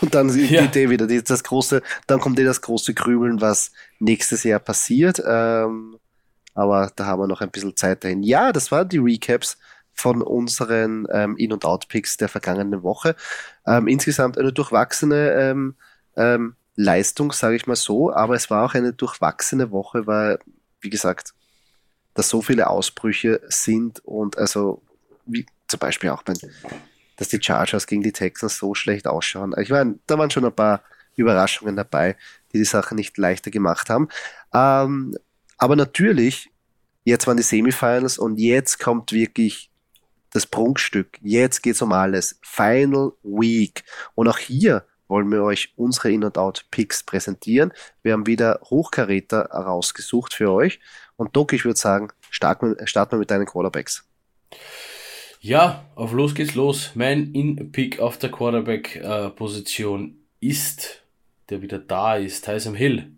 Und <laughs> dann ist ja. die Idee wieder, die, das große, dann kommt eh das große Grübeln, was nächstes Jahr passiert. Ähm, aber da haben wir noch ein bisschen Zeit dahin. Ja, das waren die Recaps von unseren ähm, In- und Out-Picks der vergangenen Woche. Ähm, insgesamt eine durchwachsene ähm, ähm, Leistung, sage ich mal so, aber es war auch eine durchwachsene Woche, weil, wie gesagt, dass so viele Ausbrüche sind und also wie zum Beispiel auch beim, dass die Chargers gegen die Texans so schlecht ausschauen. Ich meine, da waren schon ein paar Überraschungen dabei, die die Sache nicht leichter gemacht haben. Ähm, aber natürlich, jetzt waren die Semifinals und jetzt kommt wirklich das Prunkstück. Jetzt geht's um alles. Final Week. Und auch hier wollen wir euch unsere In- und Out-Picks präsentieren. Wir haben wieder Hochkaräter rausgesucht für euch. Und Doc, ich würde sagen, starten wir, starten wir mit deinen Quarterbacks. Ja, auf los geht's los. Mein In-Pick auf der Quarterback-Position ist, der wieder da ist, Tyson Hill.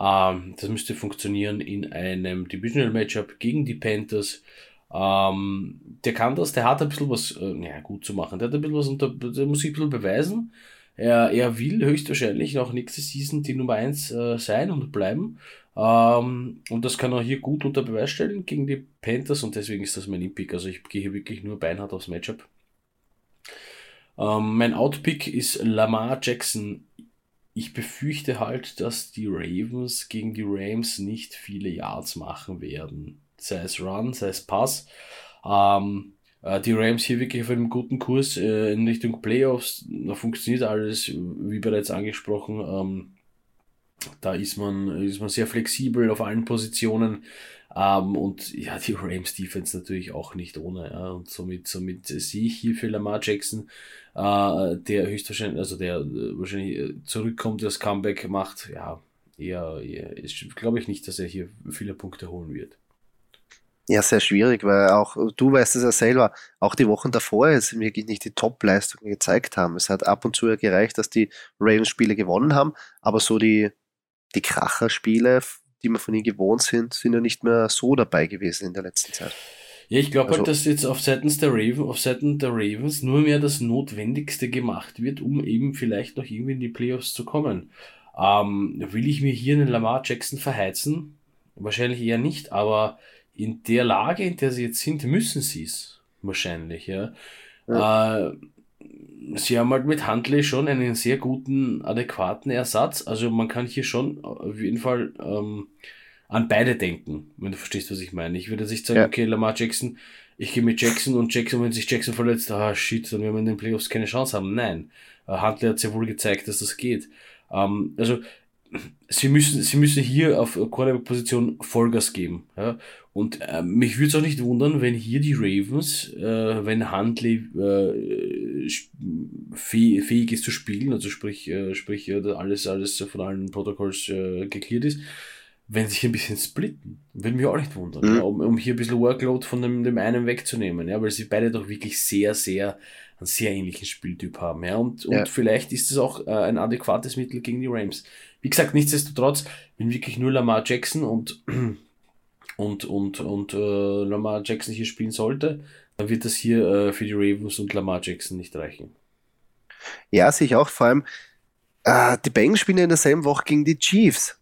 Ähm, das müsste funktionieren in einem Divisional Matchup gegen die Panthers. Ähm, der kann das, der hat ein bisschen was, äh, naja, gut zu machen. Der hat ein bisschen was unter, der muss sich ein bisschen beweisen. Er, er will höchstwahrscheinlich noch nächste Season die Nummer 1 äh, sein und bleiben. Ähm, und das kann er hier gut unter Beweis stellen gegen die Panthers und deswegen ist das mein In-Pick. Also ich gehe hier wirklich nur beinhart aufs Matchup. Ähm, mein Out-Pick ist Lamar Jackson. Ich befürchte halt, dass die Ravens gegen die Rams nicht viele Yards machen werden. Sei es Run, sei es Pass. Ähm, äh, die Rams hier wirklich auf einem guten Kurs äh, in Richtung Playoffs. Da funktioniert alles, wie bereits angesprochen. Ähm, da ist man, ist man sehr flexibel auf allen Positionen. Ähm, und ja, die Rams Defense natürlich auch nicht ohne. Und somit, somit sehe ich hier für Lamar Jackson, äh, der höchstwahrscheinlich, also der äh, wahrscheinlich zurückkommt, das Comeback macht, ja, eher, eher glaube ich nicht, dass er hier viele Punkte holen wird. Ja, sehr schwierig, weil auch du weißt es ja selber, auch die Wochen davor jetzt wirklich nicht die Top-Leistungen gezeigt haben. Es hat ab und zu ja gereicht, dass die Ravens Spiele gewonnen haben, aber so die, die Kracher-Spiele, die wir von ihnen gewohnt sind, sind ja nicht mehr so dabei gewesen in der letzten Zeit. Ja, ich glaube also, halt, dass jetzt auf Seiten der auf Seiten der Ravens nur mehr das Notwendigste gemacht wird, um eben vielleicht noch irgendwie in die Playoffs zu kommen. Ähm, will ich mir hier einen Lamar Jackson verheizen? Wahrscheinlich eher nicht, aber in der Lage, in der sie jetzt sind, müssen sie es wahrscheinlich, ja. ja. Äh, sie haben halt mit Huntley schon einen sehr guten, adäquaten Ersatz. Also man kann hier schon auf jeden Fall ähm, an beide denken, wenn du verstehst, was ich meine. Ich würde nicht sagen, ja. okay, Lamar Jackson, ich gehe mit Jackson und Jackson, wenn sich Jackson verletzt, ah shit, dann werden wir in den Playoffs keine Chance haben. Nein, äh, Huntley hat sehr wohl gezeigt, dass das geht. Ähm, also sie müssen, sie müssen hier auf Quarterback-Position Vollgas geben. Ja? Und äh, mich würde es auch nicht wundern, wenn hier die Ravens, äh, wenn Huntley äh, fähig ist zu spielen, also sprich, äh, sprich äh, alles, alles von allen Protokolls äh, geklärt ist, wenn sich ein bisschen splitten. Würde mich auch nicht wundern, mhm. ja, um, um hier ein bisschen Workload von dem, dem einen wegzunehmen, ja, weil sie beide doch wirklich sehr, sehr einen sehr ähnlichen Spieltyp haben. Ja, und, ja. und vielleicht ist es auch äh, ein adäquates Mittel gegen die Rams. Wie gesagt, nichtsdestotrotz, bin wirklich nur Lamar Jackson und und, und, und äh, Lamar Jackson hier spielen sollte, dann wird das hier äh, für die Ravens und Lamar Jackson nicht reichen. Ja, sehe ich auch. Vor allem, äh, die Bengals spielen in derselben Woche gegen die Chiefs.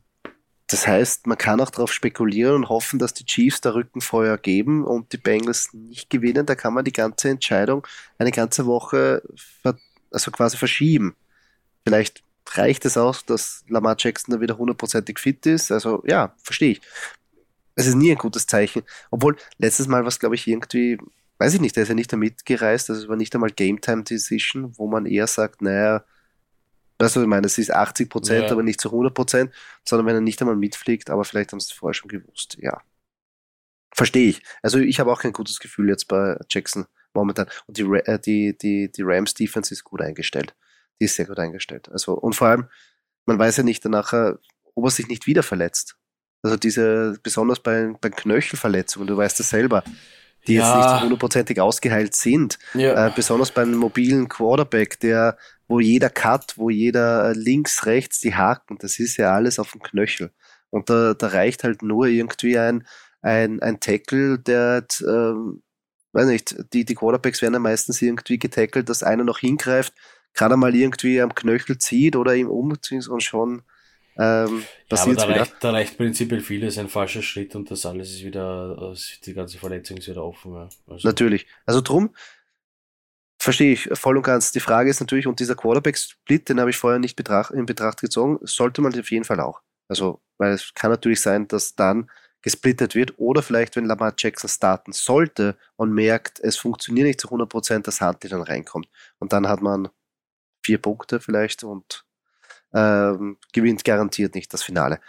Das heißt, man kann auch darauf spekulieren und hoffen, dass die Chiefs da Rückenfeuer geben und die Bengals nicht gewinnen. Da kann man die ganze Entscheidung eine ganze Woche also quasi verschieben. Vielleicht reicht es auch, dass Lamar Jackson da wieder hundertprozentig fit ist. Also ja, verstehe ich es ist nie ein gutes Zeichen. Obwohl, letztes Mal war es, glaube ich, irgendwie, weiß ich nicht, der ist ja nicht da mitgereist, also es war nicht einmal Game Time Decision, wo man eher sagt, naja, also ich meine, es ist 80 Prozent, ja. aber nicht zu 100 Prozent, sondern wenn er nicht einmal mitfliegt, aber vielleicht haben sie es vorher schon gewusst, ja. Verstehe ich. Also ich habe auch kein gutes Gefühl jetzt bei Jackson momentan. Und die, äh, die, die, die Rams Defense ist gut eingestellt. Die ist sehr gut eingestellt. Also, und vor allem, man weiß ja nicht danach, ob er sich nicht wieder verletzt. Also diese, besonders bei, bei Knöchelverletzungen, du weißt es selber, die ja. jetzt nicht hundertprozentig ausgeheilt sind. Ja. Äh, besonders beim mobilen Quarterback, der, wo jeder Cut, wo jeder äh, links, rechts, die Haken, das ist ja alles auf dem Knöchel. Und da, da reicht halt nur irgendwie ein, ein, ein Tackle, der, ähm, weiß nicht, die, die Quarterbacks werden ja meistens irgendwie getackelt, dass einer noch hingreift, gerade mal irgendwie am Knöchel zieht oder ihm umzieht und schon ähm, ja, aber da reicht, da reicht prinzipiell vieles ein falscher Schritt und das alles ist wieder, die ganze Verletzung ist wieder offen. Ja. Also. Natürlich. Also drum verstehe ich voll und ganz. Die Frage ist natürlich, und dieser Quarterback-Split, den habe ich vorher nicht betracht, in Betracht gezogen, sollte man auf jeden Fall auch. Also, weil es kann natürlich sein, dass dann gesplittet wird oder vielleicht, wenn Lamar Jackson starten sollte und merkt, es funktioniert nicht zu 100%, dass Huntley dann reinkommt. Und dann hat man vier Punkte vielleicht und ähm, gewinnt garantiert nicht das Finale.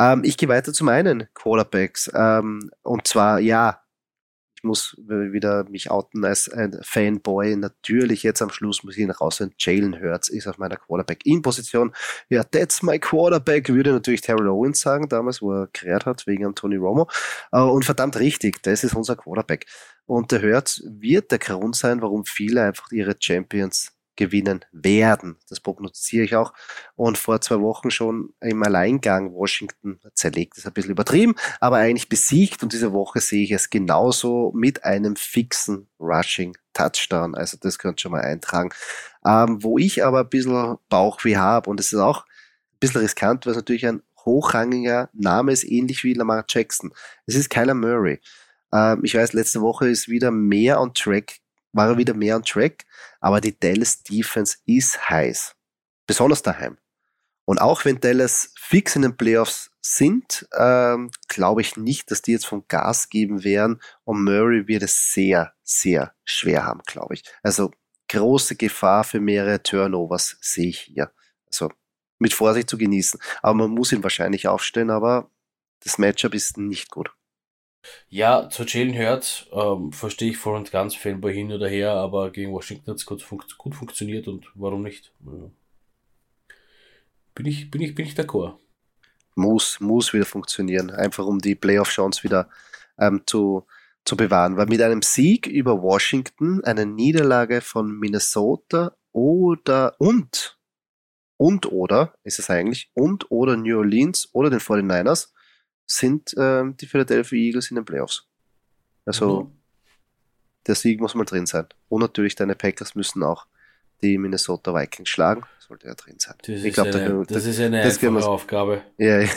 Ähm, ich gehe weiter zu meinen Quarterbacks. Ähm, und zwar, ja, ich muss wieder mich outen als ein Fanboy. Natürlich, jetzt am Schluss muss ich ihn rausholen. Jalen Hurts ist auf meiner Quarterback-In-Position. Ja, that's my Quarterback, würde natürlich Terrell Owens sagen, damals, wo er kreiert hat, wegen Anthony Romo. Äh, und verdammt richtig, das ist unser Quarterback. Und der Hurts wird der Grund sein, warum viele einfach ihre Champions gewinnen werden. Das prognostiziere ich auch. Und vor zwei Wochen schon im Alleingang Washington zerlegt, ist ein bisschen übertrieben, aber eigentlich besiegt. Und diese Woche sehe ich es genauso mit einem fixen Rushing Touchdown. Also das könnt ihr schon mal eintragen. Ähm, wo ich aber ein bisschen Bauchweh habe, und es ist auch ein bisschen riskant, weil es natürlich ein hochrangiger Name ist, ähnlich wie Lamar Jackson. Es ist Kyler Murray. Ähm, ich weiß, letzte Woche ist wieder mehr on track war er wieder mehr on track, aber die Dallas Defense ist heiß. Besonders daheim. Und auch wenn Dallas fix in den Playoffs sind, ähm, glaube ich nicht, dass die jetzt vom Gas geben werden. Und Murray wird es sehr, sehr schwer haben, glaube ich. Also große Gefahr für mehrere Turnovers sehe ich hier. Also mit Vorsicht zu genießen. Aber man muss ihn wahrscheinlich aufstellen, aber das Matchup ist nicht gut. Ja, zu Jalen Hurts ähm, verstehe ich voll und ganz, Fanboy hin oder her, aber gegen Washington hat es gut, fun gut, funktioniert und warum nicht? Bin ich, bin ich, bin ich d'accord. Muss, muss wieder funktionieren, einfach um die Playoff-Chance wieder ähm, zu, zu bewahren. Weil mit einem Sieg über Washington, eine Niederlage von Minnesota oder und und oder ist es eigentlich und oder New Orleans oder den 49ers sind ähm, die Philadelphia Eagles in den Playoffs. Also mhm. der Sieg muss mal drin sein. Und natürlich deine Packers müssen auch die Minnesota Vikings schlagen. Sollte ja drin sein. Das, ich glaub, ist, eine, da, das ist eine das einfache Aufgabe. Ja, ist,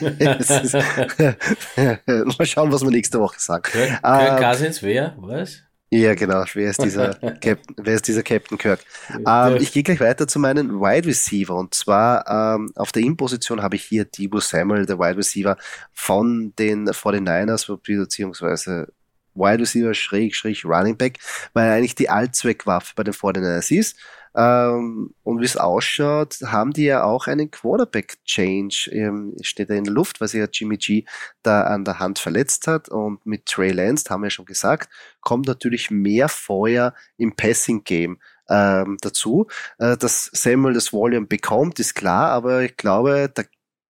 <laughs> <laughs> mal schauen, was wir nächste Woche sagen. Kirk, Kirk ähm, Cousins, wer? Was? Ja, genau. Wer ist dieser, <laughs> Captain, wer ist dieser Captain Kirk? Ähm, ich gehe gleich weiter zu meinen Wide Receiver. Und zwar ähm, auf der In-Position habe ich hier Debo Samuel, der Wide Receiver von den 49ers, beziehungsweise Wide Receiver schräg, schräg Running Back, weil er eigentlich die Allzweckwaffe bei den 49ers ist. Ähm, und wie es ausschaut, haben die ja auch einen Quarterback-Change. Ähm, steht er in der Luft, weil sich ja Jimmy G da an der Hand verletzt hat. Und mit Trey Lance, haben wir ja schon gesagt, kommt natürlich mehr Feuer im Passing-Game ähm, dazu. Äh, dass Samuel das Volume bekommt, ist klar, aber ich glaube, da,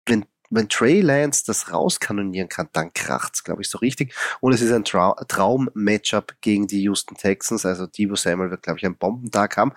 wenn wenn Trey Lance das rauskanonieren kann, dann kracht's, glaube ich, so richtig. Und es ist ein Trau Traum-Matchup gegen die Houston Texans. Also Debo Samuel wird, glaube ich, einen Bombentag haben.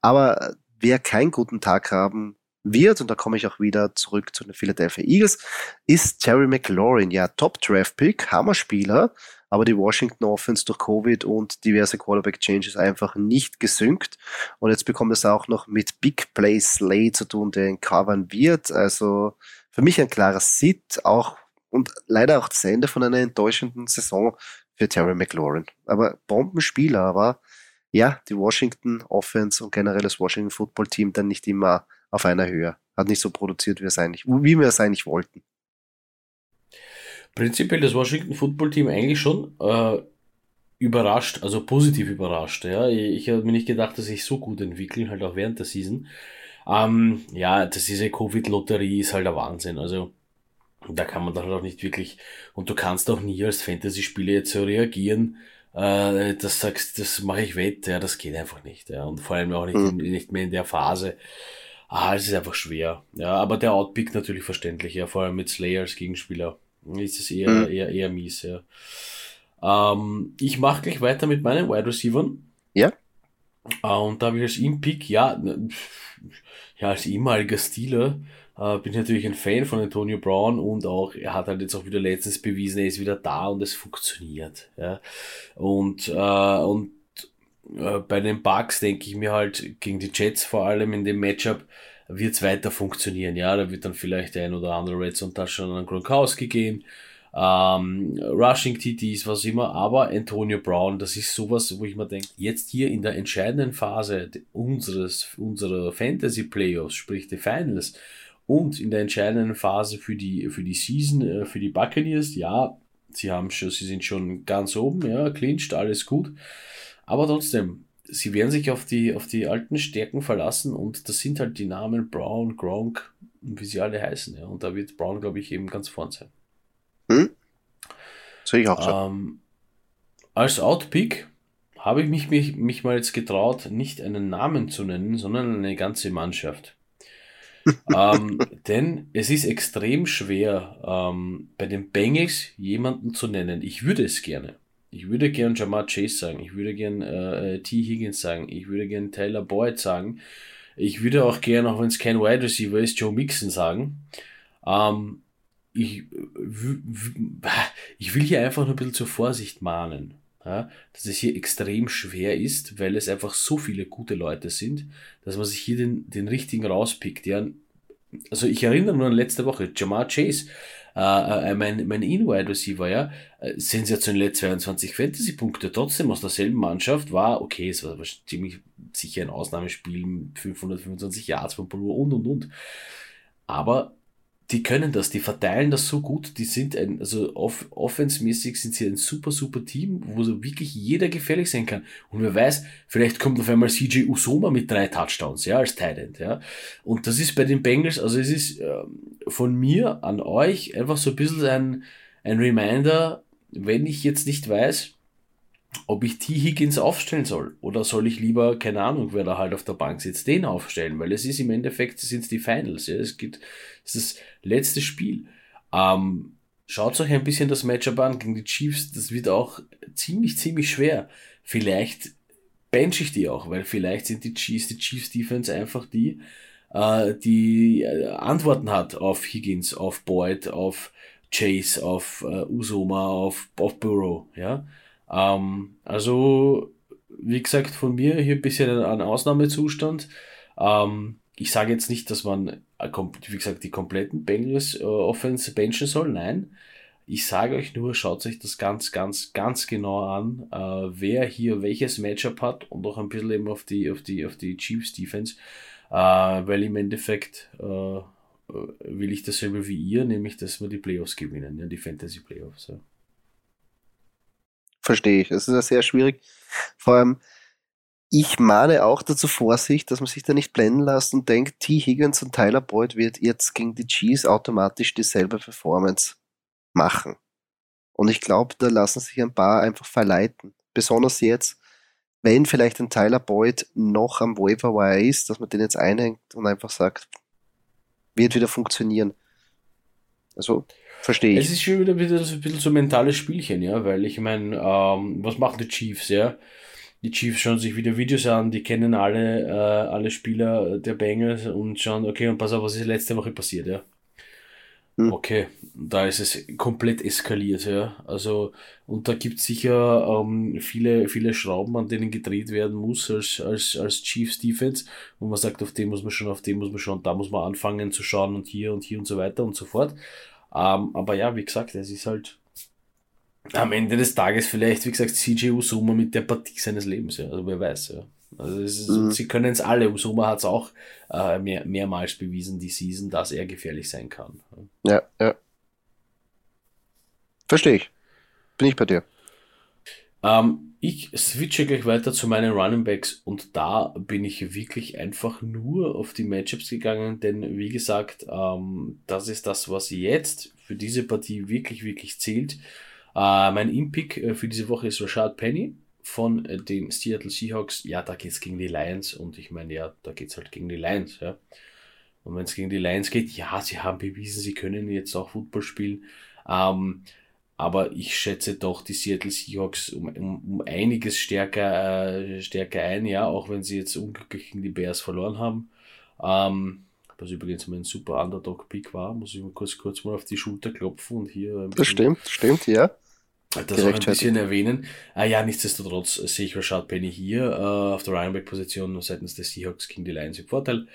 Aber wer keinen guten Tag haben wird, und da komme ich auch wieder zurück zu den Philadelphia Eagles, ist Terry McLaurin. Ja, Top-Draft-Pick, Hammerspieler, aber die Washington Offense durch Covid und diverse Quarterback-Changes einfach nicht gesynkt. Und jetzt bekommt es auch noch mit Big Play Slay zu tun, der ihn covern wird. Also für mich ein klarer Sit, auch und leider auch das Ende von einer enttäuschenden Saison für Terry McLaurin. Aber Bombenspieler, aber ja, die Washington Offense und generell das Washington Football Team dann nicht immer auf einer Höhe. Hat nicht so produziert, wie, es eigentlich, wie wir es eigentlich wollten. Prinzipiell das Washington Football Team eigentlich schon äh, überrascht, also positiv überrascht. Ja, ich, ich habe mir nicht gedacht, dass sich so gut entwickeln, halt auch während der Season. Ähm, ja, das diese Covid-Lotterie ist halt der Wahnsinn. Also da kann man dann halt auch nicht wirklich, und du kannst auch nie als Fantasy-Spieler jetzt so reagieren, äh, dass sagst, das mache ich wett, ja, das geht einfach nicht. Ja. Und vor allem auch nicht, mhm. nicht mehr in der Phase. Ah, es ist einfach schwer. Ja, aber der Outpick natürlich verständlich, ja, vor allem mit Slayer als Gegenspieler ist es eher, mhm. eher, eher mies, ja. Ähm, ich mache gleich weiter mit meinen Wide Receivers. Ja. Äh, und da habe ich als In-Pick, ja, ja, als ehemaliger Stealer äh, bin ich natürlich ein Fan von Antonio Brown und auch, er hat halt jetzt auch wieder letztens bewiesen, er ist wieder da und es funktioniert. Ja. Und, äh, und äh, bei den Bucks denke ich mir halt gegen die Jets vor allem in dem Matchup wird es weiter funktionieren. Ja, da wird dann vielleicht ein oder andere Red Zone Touchdown an Gronkowski gehen, ähm, Rushing TTs, was immer, aber Antonio Brown, das ist sowas, wo ich mir denke, jetzt hier in der entscheidenden Phase unseres, unserer Fantasy Playoffs, sprich die Finals, und in der entscheidenden Phase für die, für die Season, äh, für die Buccaneers, ja, sie haben schon, sie sind schon ganz oben, ja, clinched, alles gut. Aber trotzdem, sie werden sich auf die, auf die alten Stärken verlassen und das sind halt die Namen Brown, Gronk, wie sie alle heißen. Ja. Und da wird Brown, glaube ich, eben ganz vorn sein. Hm? Sehe ich auch so. Ähm, als Outpick habe ich mich, mich, mich mal jetzt getraut, nicht einen Namen zu nennen, sondern eine ganze Mannschaft. <laughs> ähm, denn es ist extrem schwer, ähm, bei den Bengals jemanden zu nennen. Ich würde es gerne. Ich würde gern Jamar Chase sagen, ich würde gern äh, äh, T. Higgins sagen, ich würde gern Tyler Boyd sagen, ich würde auch gern, auch wenn es kein Wide Receiver ist, Joe Mixon sagen. Ähm, ich, ich will hier einfach nur ein bisschen zur Vorsicht mahnen, ja, dass es hier extrem schwer ist, weil es einfach so viele gute Leute sind, dass man sich hier den, den richtigen rauspickt. Ja. Also ich erinnere nur an letzte Woche, Jamar Chase äh, äh, mein, mein In-Wide Receiver, ja, äh, sensationelle 22 Fantasy-Punkte, trotzdem aus derselben Mannschaft war, okay, es war ziemlich sicher ein Ausnahmespiel, 525 Yards von Polo und und und. Aber die können das, die verteilen das so gut, die sind ein, also off, offensmäßig sind sie ein super, super Team, wo so wirklich jeder gefährlich sein kann. Und wer weiß, vielleicht kommt auf einmal CJ Usoma mit drei Touchdowns, ja, als Tight ja. Und das ist bei den Bengals, also es ist äh, von mir an euch einfach so ein bisschen ein, ein Reminder, wenn ich jetzt nicht weiß, ob ich T. Higgins aufstellen soll oder soll ich lieber, keine Ahnung, wer da halt auf der Bank sitzt, den aufstellen, weil es ist im Endeffekt, sind die Finals, ja, es gibt, es ist das letzte Spiel. Ähm, schaut euch ein bisschen das Matchup an gegen die Chiefs, das wird auch ziemlich, ziemlich schwer. Vielleicht bench ich die auch, weil vielleicht sind die Chiefs, die Chiefs Defense einfach die, äh, die äh, Antworten hat auf Higgins, auf Boyd, auf Chase, auf äh, Usoma, auf, auf Burrow, ja. Ähm, also, wie gesagt, von mir hier ein bisschen ein Ausnahmezustand. Ähm, ich sage jetzt nicht, dass man, äh, wie gesagt, die kompletten Bengals äh, Offense benchen soll. Nein. Ich sage euch nur, schaut euch das ganz, ganz, ganz genau an, äh, wer hier welches Matchup hat und auch ein bisschen eben auf die, auf die, auf die Chiefs Defense, äh, weil im Endeffekt äh, äh will ich dasselbe wie ihr, nämlich dass wir die Playoffs gewinnen, ja, die Fantasy Playoffs. Ja verstehe ich. Es ist ja sehr schwierig. Vor allem, ich mahne auch dazu Vorsicht, dass man sich da nicht blenden lässt und denkt, T. Higgins und Tyler Boyd wird jetzt gegen die Chiefs automatisch dieselbe Performance machen. Und ich glaube, da lassen sich ein paar einfach verleiten. Besonders jetzt, wenn vielleicht ein Tyler Boyd noch am Waiver Wire ist, dass man den jetzt einhängt und einfach sagt, wird wieder funktionieren. Also, Verstehe ich. Es ist schon wieder, wieder so ein bisschen so ein mentales Spielchen, ja, weil ich meine, ähm, was machen die Chiefs, ja? Die Chiefs schauen sich wieder Videos an, die kennen alle, äh, alle Spieler der Bengals und schauen, okay, und pass auf, was ist letzte Woche passiert, ja? Hm. Okay, da ist es komplett eskaliert, ja. Also, und da gibt es sicher ähm, viele, viele Schrauben, an denen gedreht werden muss als, als, als Chiefs Defense. Und man sagt, auf dem muss man schon, auf dem muss man schon, da muss man anfangen zu schauen und hier und hier und so weiter und so fort. Ähm, aber ja, wie gesagt, es ist halt am Ende des Tages vielleicht, wie gesagt, CJ Usuma mit der Partie seines Lebens. Ja. Also wer weiß. Ja. Also ist, mhm. sie können es alle. Usuma hat es auch äh, mehr, mehrmals bewiesen, die Season, dass er gefährlich sein kann. Ja, ja. Verstehe ich. Bin ich bei dir. Ähm, ich switche gleich weiter zu meinen Running Backs und da bin ich wirklich einfach nur auf die Matchups gegangen, denn wie gesagt, ähm, das ist das, was jetzt für diese Partie wirklich, wirklich zählt. Äh, mein Impick äh, für diese Woche ist Rashad Penny von äh, den Seattle Seahawks. Ja, da geht's gegen die Lions und ich meine, ja, da geht's halt gegen die Lions, ja. Und wenn es gegen die Lions geht, ja, sie haben bewiesen, sie können jetzt auch Football spielen. Ähm, aber ich schätze doch die Seattle Seahawks um, um, um einiges stärker, äh, stärker ein, ja, auch wenn sie jetzt unglücklich gegen die Bears verloren haben. Ähm, was übrigens mein super Underdog-Pick war, muss ich mal kurz, kurz mal auf die Schulter klopfen und hier. das stimmt, stimmt, ja. das auch ein bisschen erwähnen. Ah ja, nichtsdestotrotz sehe ich Rashad Penny hier äh, auf der Running Back Position seitens des Seahawks gegen die Lions im Vorteil.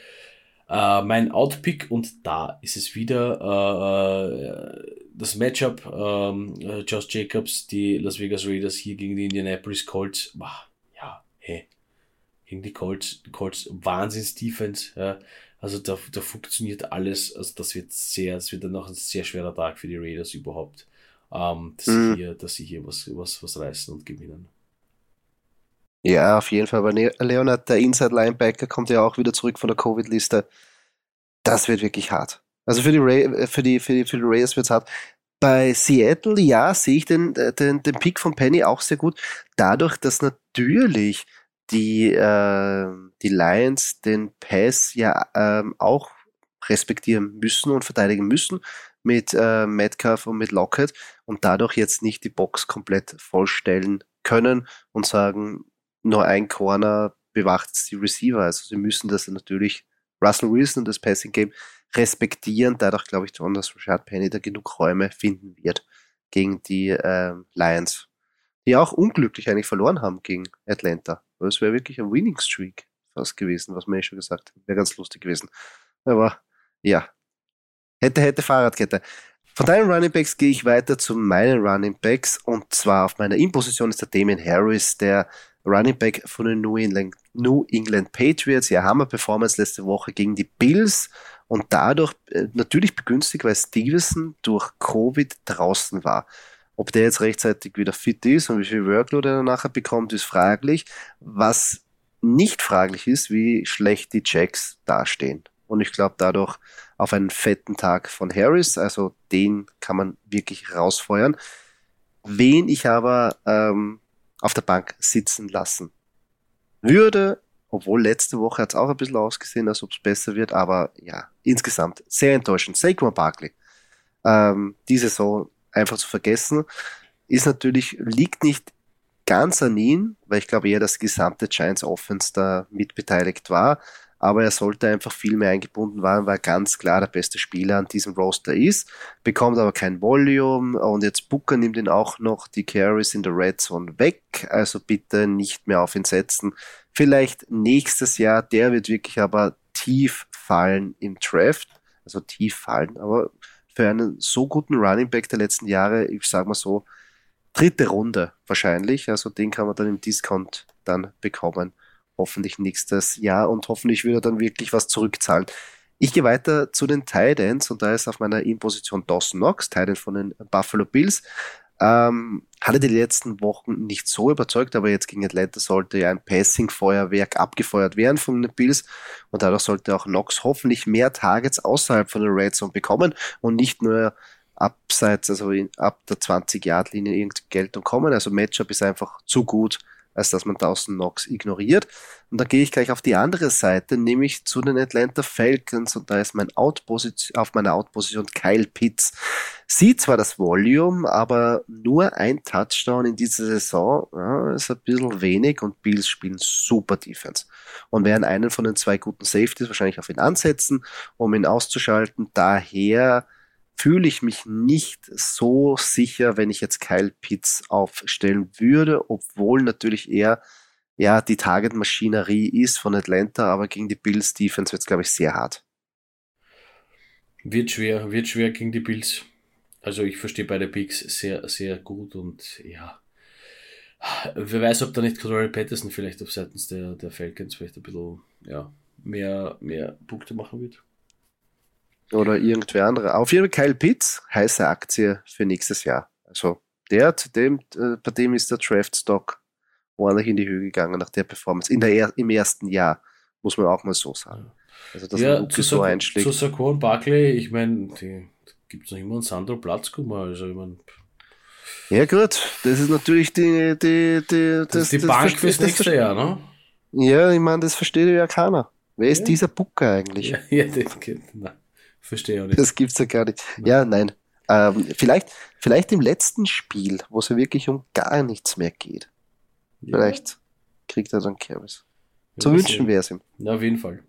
Äh, mein Outpick und da ist es wieder äh, äh das Matchup ähm, äh, Josh Jacobs, die Las Vegas Raiders hier gegen die Indianapolis Colts. Boah, ja, hey, gegen die Colts, Colts Wahnsinns Defense. Ja. Also da, da funktioniert alles. Also das wird sehr, es wird dann noch ein sehr schwerer Tag für die Raiders überhaupt ähm, dass, mhm. sie hier, dass sie hier was, was, was reißen und gewinnen. Ja, auf jeden Fall. Aber Leonard, der Inside Linebacker, kommt ja auch wieder zurück von der Covid-Liste. Das wird wirklich hart. Also für die, Ray, äh, für die, für die, für die Raiders wird es hart. Bei Seattle, ja, sehe ich den, äh, den, den Pick von Penny auch sehr gut. Dadurch, dass natürlich die, äh, die Lions den Pass ja ähm, auch respektieren müssen und verteidigen müssen mit äh, Metcalf und mit Lockett und dadurch jetzt nicht die Box komplett vollstellen können und sagen, nur ein Corner bewacht die Receiver. Also sie müssen das natürlich Russell Wilson und das Passing Game respektieren. Dadurch glaube ich schon, dass Rashad Penny da genug Räume finden wird gegen die äh, Lions, die auch unglücklich eigentlich verloren haben gegen Atlanta. Es wäre wirklich ein Winning Streak fast gewesen, was man ja schon gesagt hat. Wäre ganz lustig gewesen. Aber ja, Hätte, hätte Fahrradkette. Von deinen Running Backs gehe ich weiter zu meinen Running Backs und zwar auf meiner In-Position ist der Damien Harris, der Running Back von den New England, New England Patriots. Ja, Hammer Performance letzte Woche gegen die Bills und dadurch äh, natürlich begünstigt, weil Stevenson durch Covid draußen war. Ob der jetzt rechtzeitig wieder fit ist und wie viel Workload er nachher bekommt, ist fraglich. Was nicht fraglich ist, wie schlecht die Jacks dastehen. Und ich glaube, dadurch auf einen fetten Tag von Harris. Also den kann man wirklich rausfeuern. Wen ich aber ähm, auf der Bank sitzen lassen würde, obwohl letzte Woche hat es auch ein bisschen ausgesehen, als ob es besser wird, aber ja, insgesamt sehr enttäuschend. Saquon Barkley, ähm, die Saison einfach zu vergessen, ist natürlich, liegt nicht ganz an ihn, weil ich glaube eher, dass gesamte Giants Offense da mitbeteiligt war aber er sollte einfach viel mehr eingebunden werden, weil ganz klar der beste Spieler an diesem Roster ist, bekommt aber kein Volume und jetzt Booker nimmt ihn auch noch die Carries in der Red Zone weg, also bitte nicht mehr auf ihn setzen. Vielleicht nächstes Jahr, der wird wirklich aber tief fallen im Draft, also tief fallen, aber für einen so guten Running Back der letzten Jahre, ich sag mal so, dritte Runde wahrscheinlich, also den kann man dann im Discount dann bekommen hoffentlich nächstes Jahr und hoffentlich wird er dann wirklich was zurückzahlen. Ich gehe weiter zu den Titans und da ist auf meiner In-Position Dawson Knox, Titan von den Buffalo Bills. Ähm, hatte die letzten Wochen nicht so überzeugt, aber jetzt gegen Atlanta sollte ja ein Passing-Feuerwerk abgefeuert werden von den Bills und dadurch sollte auch Knox hoffentlich mehr Targets außerhalb von der Red Zone bekommen und nicht nur abseits, also in, ab der 20-Yard-Linie irgendeine Geltung kommen. Also Matchup ist einfach zu gut, als dass man Dawson Knox ignoriert. Und da gehe ich gleich auf die andere Seite, nämlich zu den Atlanta Falcons und da ist mein Out auf meiner Out-Position Kyle Pitts. Sieht zwar das Volume, aber nur ein Touchdown in dieser Saison ja, ist ein bisschen wenig und Bills spielen super Defense und werden einen von den zwei guten Safeties wahrscheinlich auf ihn ansetzen, um ihn auszuschalten. Daher fühle ich mich nicht so sicher, wenn ich jetzt Kyle Pitts aufstellen würde, obwohl natürlich eher ja, die Target-Maschinerie ist von Atlanta, aber gegen die Bills Defense wird es, glaube ich, sehr hart. Wird schwer, wird schwer gegen die Bills. Also ich verstehe beide Picks sehr, sehr gut und ja. Wer weiß, ob da nicht Cordell Patterson vielleicht auf Seiten der, der Falcons vielleicht ein bisschen ja, mehr, mehr Punkte machen wird. Oder irgendwer andere. Auf jeden Fall Kyle Pitts, heiße Aktie für nächstes Jahr. Also der, dem, äh, bei dem ist der Draft-Stock ordentlich in die Höhe gegangen nach der Performance. In der, Im ersten Jahr, muss man auch mal so sagen. Also, dass ja, zu, so einschlägt. zu Saquon Barkley, ich meine, gibt es noch immer einen Sandro Platzkummer, also ich meine. Ja, gut, das ist natürlich die, die, die, das, das ist die das Bank fürs nächste Jahr, ne? Ja, ich meine, das versteht ja keiner. Wer ist ja. dieser Booker eigentlich? <laughs> Ja, ja das geht. Nein. Verstehe auch nicht. Das gibt's ja gar nicht. Ja, nein. Ähm, vielleicht, vielleicht im letzten Spiel, wo es ja wirklich um gar nichts mehr geht. Ja. Vielleicht kriegt er dann Carries. Zu wünschen wäre es ihm. Na, auf jeden Fall.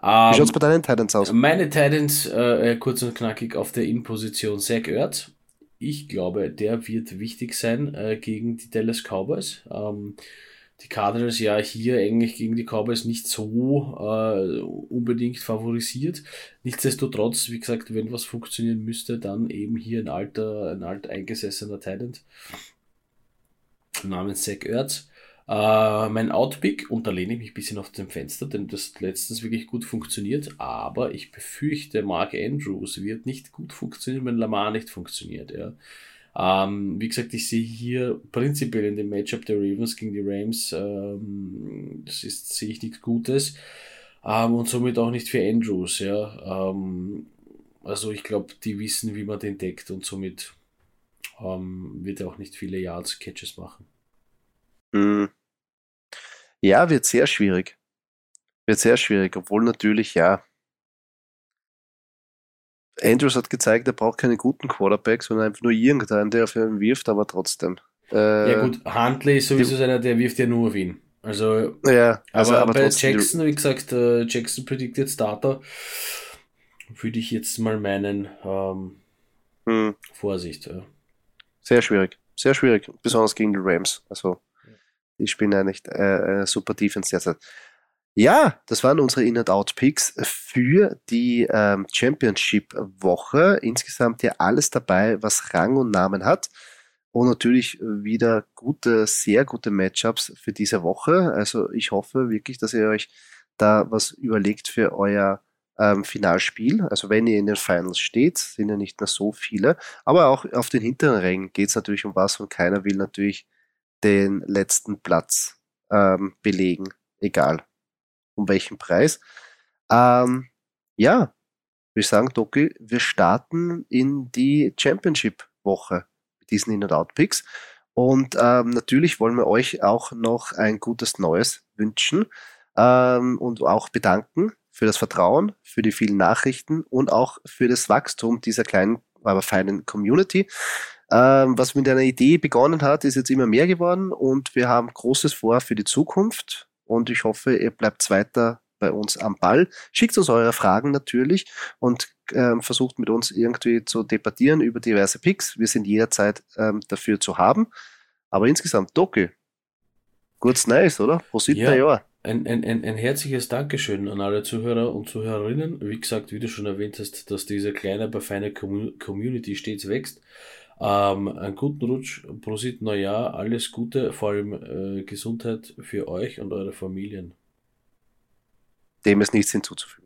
Wie um, schaut's bei deinen Titans aus? Meine Titans, äh, äh, kurz und knackig auf der In-Position, Zach Ertz ich glaube, der wird wichtig sein äh, gegen die Dallas Cowboys. Ähm, die Cardinals ja hier eigentlich gegen die Cowboys nicht so äh, unbedingt favorisiert. Nichtsdestotrotz, wie gesagt, wenn was funktionieren müsste, dann eben hier ein alter, ein alt eingesessener Talent namens Zach Ertz. Äh, mein Outpick, und da lehne ich mich ein bisschen auf dem Fenster, denn das hat letztens wirklich gut funktioniert, aber ich befürchte, Mark Andrews wird nicht gut funktionieren, wenn Lamar nicht funktioniert. Ja. Ähm, wie gesagt, ich sehe hier prinzipiell in dem Matchup der Ravens gegen die Rams, ähm, das ist, sehe ich nichts Gutes. Ähm, und somit auch nicht für Andrews, ja. Ähm, also ich glaube, die wissen, wie man den deckt und somit ähm, wird er auch nicht viele Yards Catches machen. Hm. Ja, wird sehr schwierig. Wird sehr schwierig, obwohl natürlich, ja, Andrews hat gezeigt, er braucht keine guten Quarterbacks, sondern einfach nur irgendeinen, der auf ihn wirft, aber trotzdem. Äh, ja gut, Huntley ist sowieso einer, der wirft ja nur auf ihn. Also, ja, also aber, aber bei Jackson, wie gesagt, äh, Jackson predicted Starter, würde ich jetzt mal meinen, ähm, hm. Vorsicht. Ja. Sehr schwierig, sehr schwierig, besonders gegen die Rams. Also, die spielen ja nicht äh, äh, super Defense derzeit. Ja, das waren unsere In-and-Out-Picks für die ähm, Championship-Woche. Insgesamt ja alles dabei, was Rang und Namen hat. Und natürlich wieder gute, sehr gute Matchups für diese Woche. Also ich hoffe wirklich, dass ihr euch da was überlegt für euer ähm, Finalspiel. Also wenn ihr in den Finals steht, sind ja nicht mehr so viele. Aber auch auf den hinteren Rängen geht es natürlich um was und keiner will natürlich den letzten Platz ähm, belegen. Egal um welchen Preis. Ähm, ja, wir sagen, Doki, wir starten in die Championship-Woche mit diesen In-and-Out-Picks. Und ähm, natürlich wollen wir euch auch noch ein gutes Neues wünschen ähm, und auch bedanken für das Vertrauen, für die vielen Nachrichten und auch für das Wachstum dieser kleinen, aber feinen Community. Ähm, was mit einer Idee begonnen hat, ist jetzt immer mehr geworden und wir haben Großes vor für die Zukunft und ich hoffe, ihr bleibt weiter bei uns am Ball. Schickt uns eure Fragen natürlich und ähm, versucht mit uns irgendwie zu debattieren über diverse Picks. Wir sind jederzeit ähm, dafür zu haben. Aber insgesamt, Doki, kurz nice, oder? Prosit ja, Jahr. Ein, ein, ein, ein herzliches Dankeschön an alle Zuhörer und Zuhörerinnen. Wie gesagt, wie du schon erwähnt hast, dass diese kleine, aber feine Community stets wächst. Ähm, einen guten Rutsch, Prosit Neujahr, alles Gute, vor allem äh, Gesundheit für euch und eure Familien. Dem ist nichts hinzuzufügen.